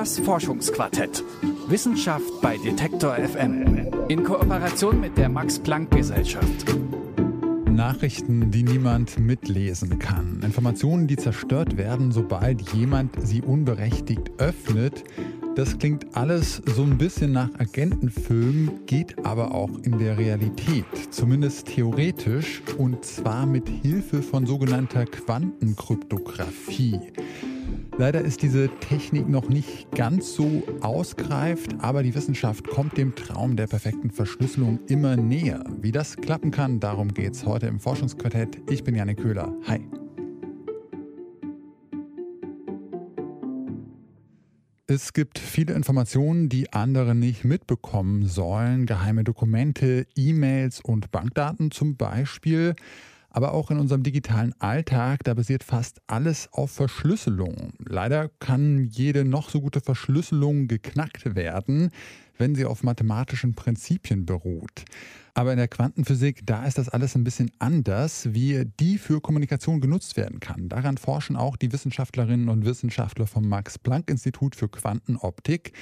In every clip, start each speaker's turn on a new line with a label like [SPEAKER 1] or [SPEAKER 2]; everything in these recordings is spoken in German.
[SPEAKER 1] Das Forschungsquartett. Wissenschaft bei Detektor FM. In Kooperation mit der Max-Planck-Gesellschaft.
[SPEAKER 2] Nachrichten, die niemand mitlesen kann. Informationen, die zerstört werden, sobald jemand sie unberechtigt öffnet. Das klingt alles so ein bisschen nach Agentenfilm, geht aber auch in der Realität, zumindest theoretisch, und zwar mit Hilfe von sogenannter Quantenkryptographie. Leider ist diese Technik noch nicht ganz so ausgereift, aber die Wissenschaft kommt dem Traum der perfekten Verschlüsselung immer näher. Wie das klappen kann, darum geht es heute im Forschungsquartett. Ich bin Janik Köhler. Hi. Es gibt viele Informationen, die andere nicht mitbekommen sollen. Geheime Dokumente, E-Mails und Bankdaten zum Beispiel. Aber auch in unserem digitalen Alltag, da basiert fast alles auf Verschlüsselung. Leider kann jede noch so gute Verschlüsselung geknackt werden, wenn sie auf mathematischen Prinzipien beruht. Aber in der Quantenphysik, da ist das alles ein bisschen anders, wie die für Kommunikation genutzt werden kann. Daran forschen auch die Wissenschaftlerinnen und Wissenschaftler vom Max-Planck-Institut für Quantenoptik.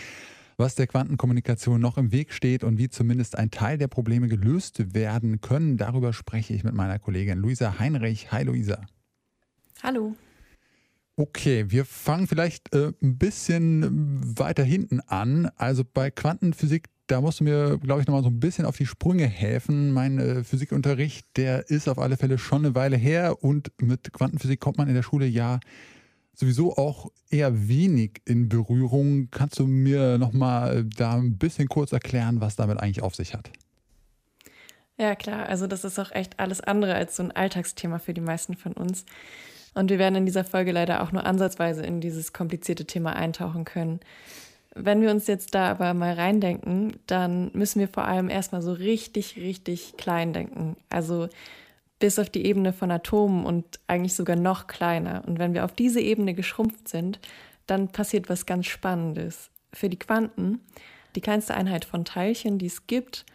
[SPEAKER 2] Was der Quantenkommunikation noch im Weg steht und wie zumindest ein Teil der Probleme gelöst werden können, darüber spreche ich mit meiner Kollegin Luisa Heinrich. Hi Luisa.
[SPEAKER 3] Hallo.
[SPEAKER 2] Okay, wir fangen vielleicht äh, ein bisschen weiter hinten an. Also bei Quantenphysik, da musst du mir, glaube ich, nochmal so ein bisschen auf die Sprünge helfen. Mein äh, Physikunterricht, der ist auf alle Fälle schon eine Weile her und mit Quantenphysik kommt man in der Schule ja sowieso auch eher wenig in Berührung. Kannst du mir nochmal da ein bisschen kurz erklären, was damit eigentlich auf sich hat?
[SPEAKER 3] Ja, klar. Also das ist auch echt alles andere als so ein Alltagsthema für die meisten von uns. Und wir werden in dieser Folge leider auch nur ansatzweise in dieses komplizierte Thema eintauchen können. Wenn wir uns jetzt da aber mal reindenken, dann müssen wir vor allem erstmal so richtig, richtig klein denken. Also bis auf die Ebene von Atomen und eigentlich sogar noch kleiner. Und wenn wir auf diese Ebene geschrumpft sind, dann passiert was ganz Spannendes. Für die Quanten, die kleinste Einheit von Teilchen, die es gibt,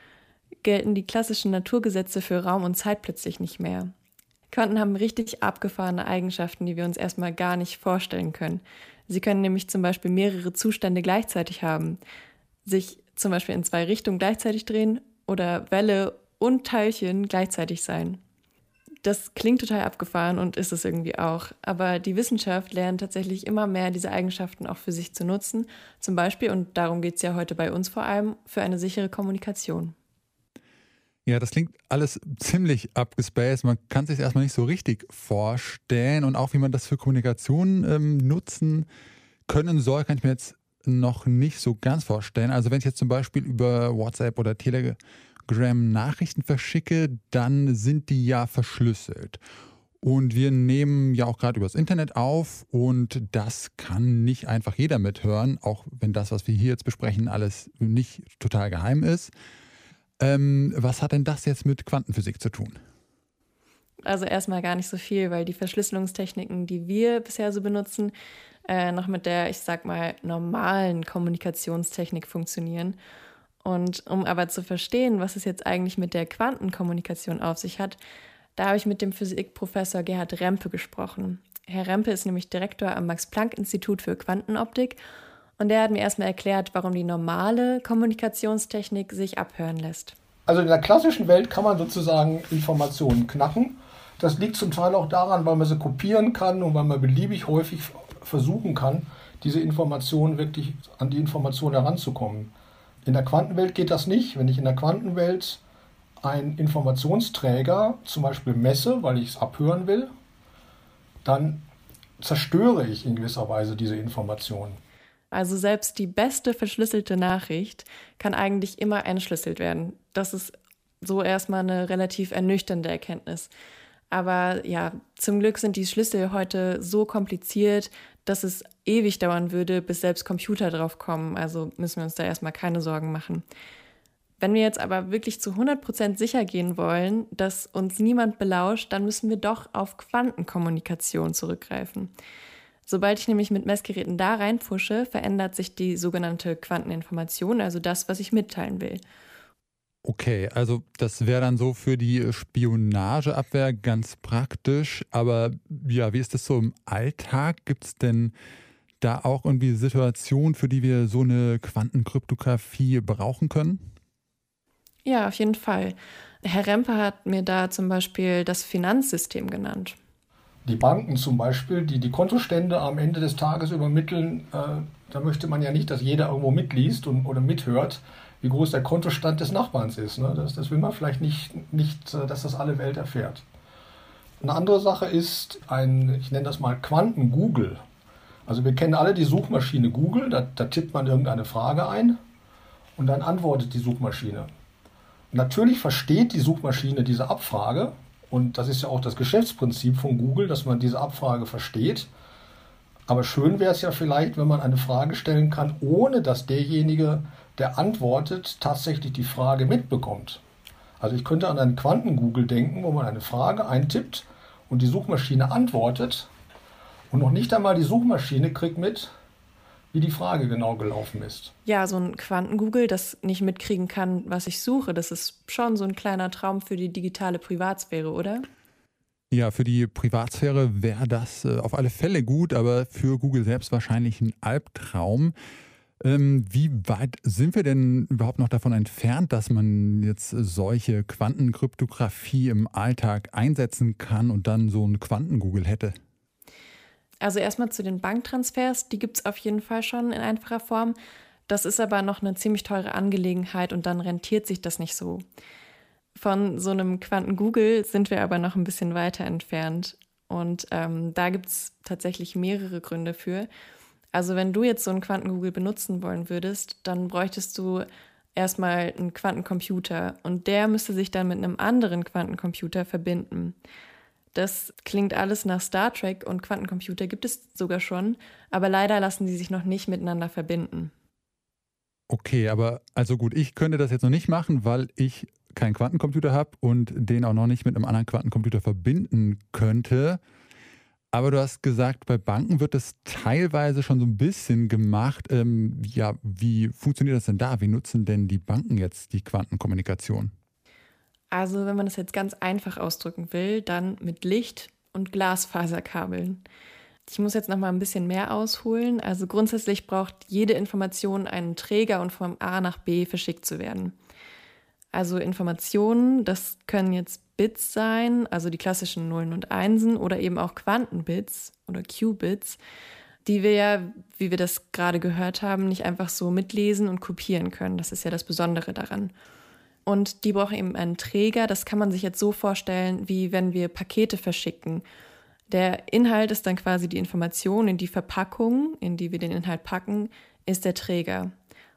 [SPEAKER 3] gelten die klassischen Naturgesetze für Raum und Zeit plötzlich nicht mehr. Quanten haben richtig abgefahrene Eigenschaften, die wir uns erstmal gar nicht vorstellen können. Sie können nämlich zum Beispiel mehrere Zustände gleichzeitig haben, sich zum Beispiel in zwei Richtungen gleichzeitig drehen oder Welle und Teilchen gleichzeitig sein. Das klingt total abgefahren und ist es irgendwie auch. Aber die Wissenschaft lernt tatsächlich immer mehr, diese Eigenschaften auch für sich zu nutzen. Zum Beispiel, und darum geht es ja heute bei uns vor allem, für eine sichere Kommunikation.
[SPEAKER 2] Ja, das klingt alles ziemlich abgespaced. Man kann sich erstmal nicht so richtig vorstellen. Und auch wie man das für Kommunikation ähm, nutzen können soll, kann ich mir jetzt noch nicht so ganz vorstellen. Also wenn ich jetzt zum Beispiel über WhatsApp oder Telegram Nachrichten verschicke, dann sind die ja verschlüsselt. Und wir nehmen ja auch gerade übers Internet auf und das kann nicht einfach jeder mithören, auch wenn das, was wir hier jetzt besprechen, alles nicht total geheim ist. Ähm, was hat denn das jetzt mit Quantenphysik zu tun?
[SPEAKER 3] Also erstmal gar nicht so viel, weil die Verschlüsselungstechniken, die wir bisher so benutzen, äh, noch mit der, ich sag mal, normalen Kommunikationstechnik funktionieren. Und um aber zu verstehen, was es jetzt eigentlich mit der Quantenkommunikation auf sich hat, da habe ich mit dem Physikprofessor Gerhard Rempe gesprochen. Herr Rempe ist nämlich Direktor am Max-Planck-Institut für Quantenoptik und der hat mir erstmal erklärt, warum die normale Kommunikationstechnik sich abhören lässt.
[SPEAKER 4] Also in der klassischen Welt kann man sozusagen Informationen knacken. Das liegt zum Teil auch daran, weil man sie kopieren kann und weil man beliebig häufig versuchen kann, diese Informationen wirklich an die Information heranzukommen. In der Quantenwelt geht das nicht. Wenn ich in der Quantenwelt einen Informationsträger zum Beispiel messe, weil ich es abhören will, dann zerstöre ich in gewisser Weise diese Information.
[SPEAKER 3] Also selbst die beste verschlüsselte Nachricht kann eigentlich immer entschlüsselt werden. Das ist so erstmal eine relativ ernüchternde Erkenntnis. Aber ja, zum Glück sind die Schlüssel heute so kompliziert, dass es ewig dauern würde, bis selbst Computer drauf kommen. Also müssen wir uns da erstmal keine Sorgen machen. Wenn wir jetzt aber wirklich zu 100% sicher gehen wollen, dass uns niemand belauscht, dann müssen wir doch auf Quantenkommunikation zurückgreifen. Sobald ich nämlich mit Messgeräten da reinpfusche, verändert sich die sogenannte Quanteninformation, also das, was ich mitteilen will.
[SPEAKER 2] Okay, also das wäre dann so für die Spionageabwehr ganz praktisch. Aber ja, wie ist das so im Alltag? Gibt es denn da auch irgendwie Situationen, für die wir so eine Quantenkryptographie brauchen können?
[SPEAKER 3] Ja, auf jeden Fall. Herr Rempe hat mir da zum Beispiel das Finanzsystem genannt.
[SPEAKER 4] Die Banken zum Beispiel, die die Kontostände am Ende des Tages übermitteln, äh, da möchte man ja nicht, dass jeder irgendwo mitliest und, oder mithört, wie groß der Kontostand des Nachbarns ist. Ne? Das, das will man vielleicht nicht, nicht, äh, dass das alle Welt erfährt. Eine andere Sache ist ein, ich nenne das mal Quanten-Google. Also wir kennen alle die Suchmaschine Google, da, da tippt man irgendeine Frage ein und dann antwortet die Suchmaschine. Natürlich versteht die Suchmaschine diese Abfrage und das ist ja auch das Geschäftsprinzip von Google, dass man diese Abfrage versteht. Aber schön wäre es ja vielleicht, wenn man eine Frage stellen kann, ohne dass derjenige, der antwortet, tatsächlich die Frage mitbekommt. Also ich könnte an einen Quanten-Google denken, wo man eine Frage eintippt und die Suchmaschine antwortet und noch nicht einmal die Suchmaschine kriegt mit, wie die Frage genau gelaufen ist.
[SPEAKER 3] Ja, so ein Quanten-Google, das nicht mitkriegen kann, was ich suche, das ist schon so ein kleiner Traum für die digitale Privatsphäre, oder?
[SPEAKER 2] Ja, für die Privatsphäre wäre das äh, auf alle Fälle gut, aber für Google selbst wahrscheinlich ein Albtraum. Ähm, wie weit sind wir denn überhaupt noch davon entfernt, dass man jetzt solche Quantenkryptographie im Alltag einsetzen kann und dann so ein Quanten-Google hätte?
[SPEAKER 3] Also erstmal zu den Banktransfers, die gibt es auf jeden Fall schon in einfacher Form. Das ist aber noch eine ziemlich teure Angelegenheit und dann rentiert sich das nicht so. Von so einem Quanten-Google sind wir aber noch ein bisschen weiter entfernt. Und ähm, da gibt es tatsächlich mehrere Gründe für. Also wenn du jetzt so einen Quanten-Google benutzen wollen würdest, dann bräuchtest du erstmal einen Quantencomputer und der müsste sich dann mit einem anderen Quantencomputer verbinden. Das klingt alles nach Star Trek und Quantencomputer gibt es sogar schon, aber leider lassen sie sich noch nicht miteinander verbinden.
[SPEAKER 2] Okay, aber also gut, ich könnte das jetzt noch nicht machen, weil ich keinen Quantencomputer habe und den auch noch nicht mit einem anderen Quantencomputer verbinden könnte. Aber du hast gesagt, bei Banken wird das teilweise schon so ein bisschen gemacht. Ähm, ja, wie funktioniert das denn da? Wie nutzen denn die Banken jetzt die Quantenkommunikation?
[SPEAKER 3] Also wenn man das jetzt ganz einfach ausdrücken will, dann mit Licht und Glasfaserkabeln. Ich muss jetzt noch mal ein bisschen mehr ausholen. Also grundsätzlich braucht jede Information einen Träger und vom A nach B verschickt zu werden. Also Informationen, das können jetzt Bits sein, also die klassischen Nullen und Einsen oder eben auch Quantenbits oder Qubits, die wir ja, wie wir das gerade gehört haben, nicht einfach so mitlesen und kopieren können. Das ist ja das Besondere daran. Und die brauchen eben einen Träger. Das kann man sich jetzt so vorstellen, wie wenn wir Pakete verschicken. Der Inhalt ist dann quasi die Information in die Verpackung, in die wir den Inhalt packen, ist der Träger.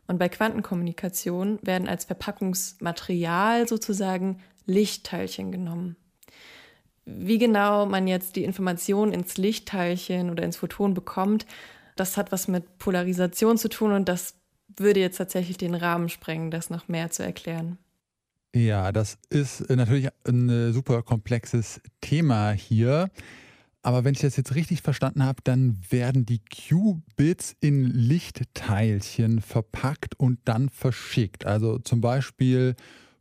[SPEAKER 3] Und bei Quantenkommunikation werden als Verpackungsmaterial sozusagen Lichtteilchen genommen. Wie genau man jetzt die Information ins Lichtteilchen oder ins Photon bekommt, das hat was mit Polarisation zu tun und das würde jetzt tatsächlich den Rahmen sprengen, das noch mehr zu erklären.
[SPEAKER 2] Ja, das ist äh, natürlich ein äh, super komplexes Thema hier. Aber wenn ich das jetzt richtig verstanden habe, dann werden die Qubits in Lichtteilchen verpackt und dann verschickt. Also zum Beispiel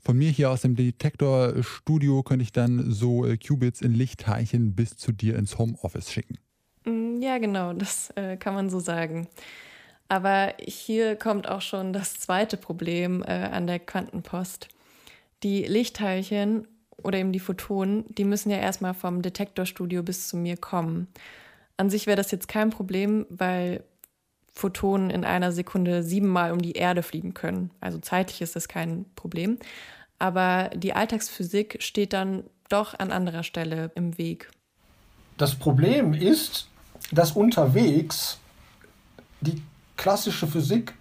[SPEAKER 2] von mir hier aus dem Detektorstudio könnte ich dann so äh, Qubits in Lichtteilchen bis zu dir ins Homeoffice schicken.
[SPEAKER 3] Mm, ja, genau, das äh, kann man so sagen. Aber hier kommt auch schon das zweite Problem äh, an der Quantenpost die Lichtteilchen oder eben die Photonen, die müssen ja erstmal vom Detektorstudio bis zu mir kommen. An sich wäre das jetzt kein Problem, weil Photonen in einer Sekunde siebenmal um die Erde fliegen können. Also zeitlich ist das kein Problem. Aber die Alltagsphysik steht dann doch an anderer Stelle im Weg.
[SPEAKER 4] Das Problem ist, dass unterwegs die klassische Physik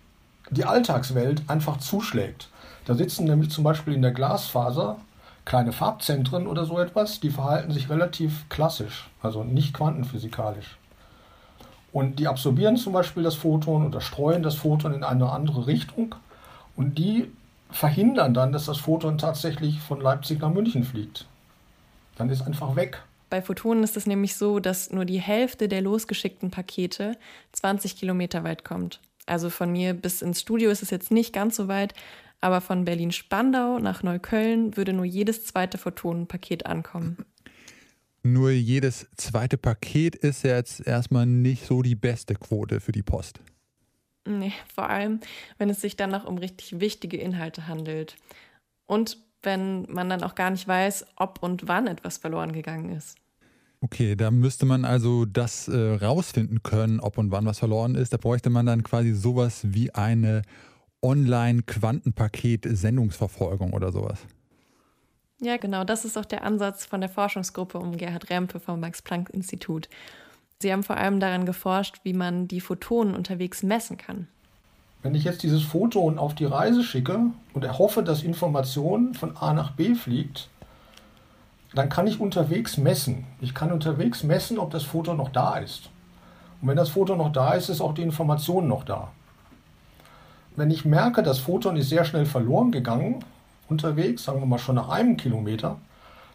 [SPEAKER 4] die Alltagswelt einfach zuschlägt. Da sitzen nämlich zum Beispiel in der Glasfaser kleine Farbzentren oder so etwas, die verhalten sich relativ klassisch, also nicht quantenphysikalisch. Und die absorbieren zum Beispiel das Photon oder streuen das Photon in eine andere Richtung und die verhindern dann, dass das Photon tatsächlich von Leipzig nach München fliegt. Dann ist einfach weg.
[SPEAKER 3] Bei Photonen ist es nämlich so, dass nur die Hälfte der losgeschickten Pakete 20 Kilometer weit kommt. Also von mir bis ins Studio ist es jetzt nicht ganz so weit, aber von Berlin-Spandau nach Neukölln würde nur jedes zweite Photonenpaket ankommen.
[SPEAKER 2] Nur jedes zweite Paket ist jetzt erstmal nicht so die beste Quote für die Post.
[SPEAKER 3] Nee, vor allem, wenn es sich dann noch um richtig wichtige Inhalte handelt. Und wenn man dann auch gar nicht weiß, ob und wann etwas verloren gegangen ist.
[SPEAKER 2] Okay, da müsste man also das äh, rausfinden können, ob und wann was verloren ist. Da bräuchte man dann quasi sowas wie eine Online-Quantenpaket-Sendungsverfolgung oder sowas.
[SPEAKER 3] Ja, genau, das ist auch der Ansatz von der Forschungsgruppe um Gerhard Rempe vom Max-Planck-Institut. Sie haben vor allem daran geforscht, wie man die Photonen unterwegs messen kann.
[SPEAKER 4] Wenn ich jetzt dieses Photon auf die Reise schicke und erhoffe, dass Information von A nach B fliegt, dann kann ich unterwegs messen. Ich kann unterwegs messen, ob das Foto noch da ist. Und wenn das Foto noch da ist, ist auch die Information noch da. Wenn ich merke, das Photon ist sehr schnell verloren gegangen, unterwegs, sagen wir mal schon nach einem Kilometer,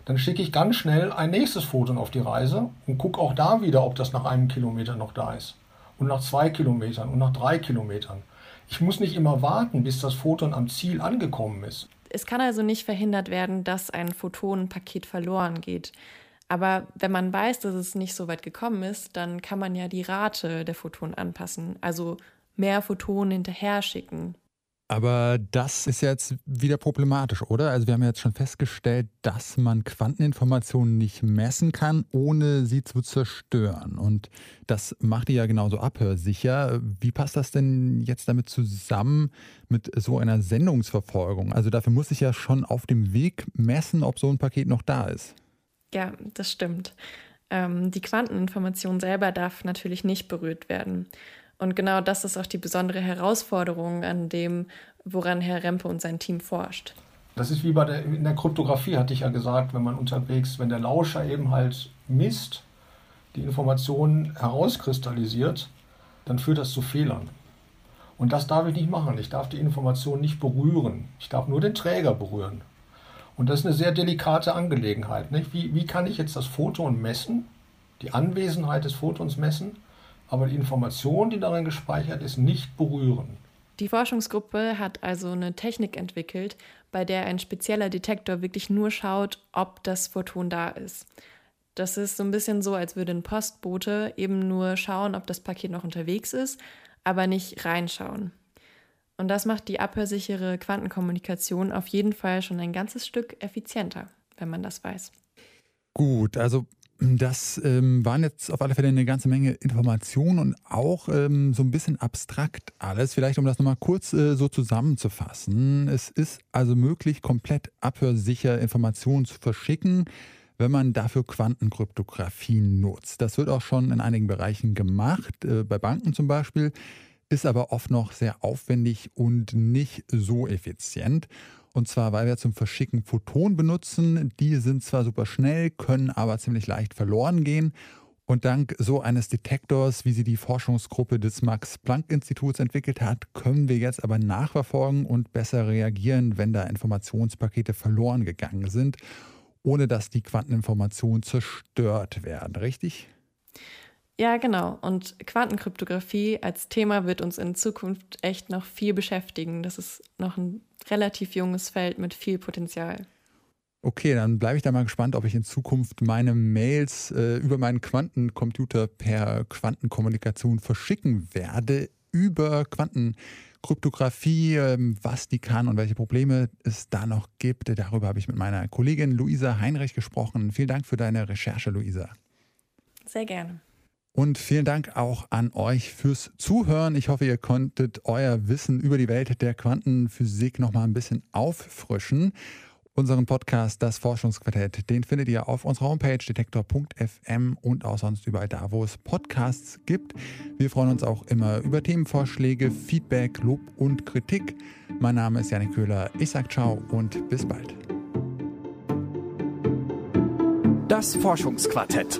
[SPEAKER 4] dann schicke ich ganz schnell ein nächstes Photon auf die Reise und gucke auch da wieder, ob das nach einem Kilometer noch da ist. Und nach zwei Kilometern und nach drei Kilometern. Ich muss nicht immer warten, bis das Photon am Ziel angekommen ist.
[SPEAKER 3] Es kann also nicht verhindert werden, dass ein Photonenpaket verloren geht. Aber wenn man weiß, dass es nicht so weit gekommen ist, dann kann man ja die Rate der Photonen anpassen, also mehr Photonen hinterher schicken.
[SPEAKER 2] Aber das ist jetzt wieder problematisch, oder? Also wir haben jetzt schon festgestellt, dass man Quanteninformationen nicht messen kann, ohne sie zu zerstören. Und das macht die ja genauso abhörsicher. Wie passt das denn jetzt damit zusammen mit so einer Sendungsverfolgung? Also dafür muss ich ja schon auf dem Weg messen, ob so ein Paket noch da ist.
[SPEAKER 3] Ja, das stimmt. Ähm, die Quanteninformation selber darf natürlich nicht berührt werden. Und genau das ist auch die besondere Herausforderung an dem, woran Herr Rempe und sein Team forscht.
[SPEAKER 4] Das ist wie bei der, in der Kryptographie, hatte ich ja gesagt, wenn man unterwegs, wenn der Lauscher eben halt misst, die Informationen herauskristallisiert, dann führt das zu Fehlern. Und das darf ich nicht machen. Ich darf die Information nicht berühren. Ich darf nur den Träger berühren. Und das ist eine sehr delikate Angelegenheit. Nicht? Wie, wie kann ich jetzt das Photon messen, die Anwesenheit des Photons messen, aber die Information, die darin gespeichert ist, nicht berühren.
[SPEAKER 3] Die Forschungsgruppe hat also eine Technik entwickelt, bei der ein spezieller Detektor wirklich nur schaut, ob das Photon da ist. Das ist so ein bisschen so, als würde ein Postbote eben nur schauen, ob das Paket noch unterwegs ist, aber nicht reinschauen. Und das macht die abhörsichere Quantenkommunikation auf jeden Fall schon ein ganzes Stück effizienter, wenn man das weiß.
[SPEAKER 2] Gut, also das ähm, waren jetzt auf alle Fälle eine ganze Menge Informationen und auch ähm, so ein bisschen abstrakt alles. Vielleicht um das nochmal kurz äh, so zusammenzufassen. Es ist also möglich, komplett abhörsicher Informationen zu verschicken, wenn man dafür Quantenkryptographie nutzt. Das wird auch schon in einigen Bereichen gemacht, äh, bei Banken zum Beispiel, ist aber oft noch sehr aufwendig und nicht so effizient. Und zwar, weil wir zum Verschicken Photonen benutzen. Die sind zwar super schnell, können aber ziemlich leicht verloren gehen. Und dank so eines Detektors, wie sie die Forschungsgruppe des Max-Planck-Instituts entwickelt hat, können wir jetzt aber nachverfolgen und besser reagieren, wenn da Informationspakete verloren gegangen sind, ohne dass die Quanteninformationen zerstört werden, richtig?
[SPEAKER 3] Ja, genau. Und Quantenkryptographie als Thema wird uns in Zukunft echt noch viel beschäftigen. Das ist noch ein relativ junges Feld mit viel Potenzial.
[SPEAKER 2] Okay, dann bleibe ich da mal gespannt, ob ich in Zukunft meine Mails äh, über meinen Quantencomputer per Quantenkommunikation verschicken werde. Über Quantenkryptographie, äh, was die kann und welche Probleme es da noch gibt. Darüber habe ich mit meiner Kollegin Luisa Heinrich gesprochen. Vielen Dank für deine Recherche, Luisa.
[SPEAKER 3] Sehr gerne.
[SPEAKER 2] Und vielen Dank auch an euch fürs Zuhören. Ich hoffe, ihr konntet euer Wissen über die Welt der Quantenphysik noch mal ein bisschen auffrischen. Unseren Podcast Das Forschungsquartett, den findet ihr auf unserer Homepage detektor.fm und auch sonst überall da, wo es Podcasts gibt. Wir freuen uns auch immer über Themenvorschläge, Feedback, Lob und Kritik. Mein Name ist Janik Köhler. Ich sage ciao und bis bald.
[SPEAKER 1] Das Forschungsquartett.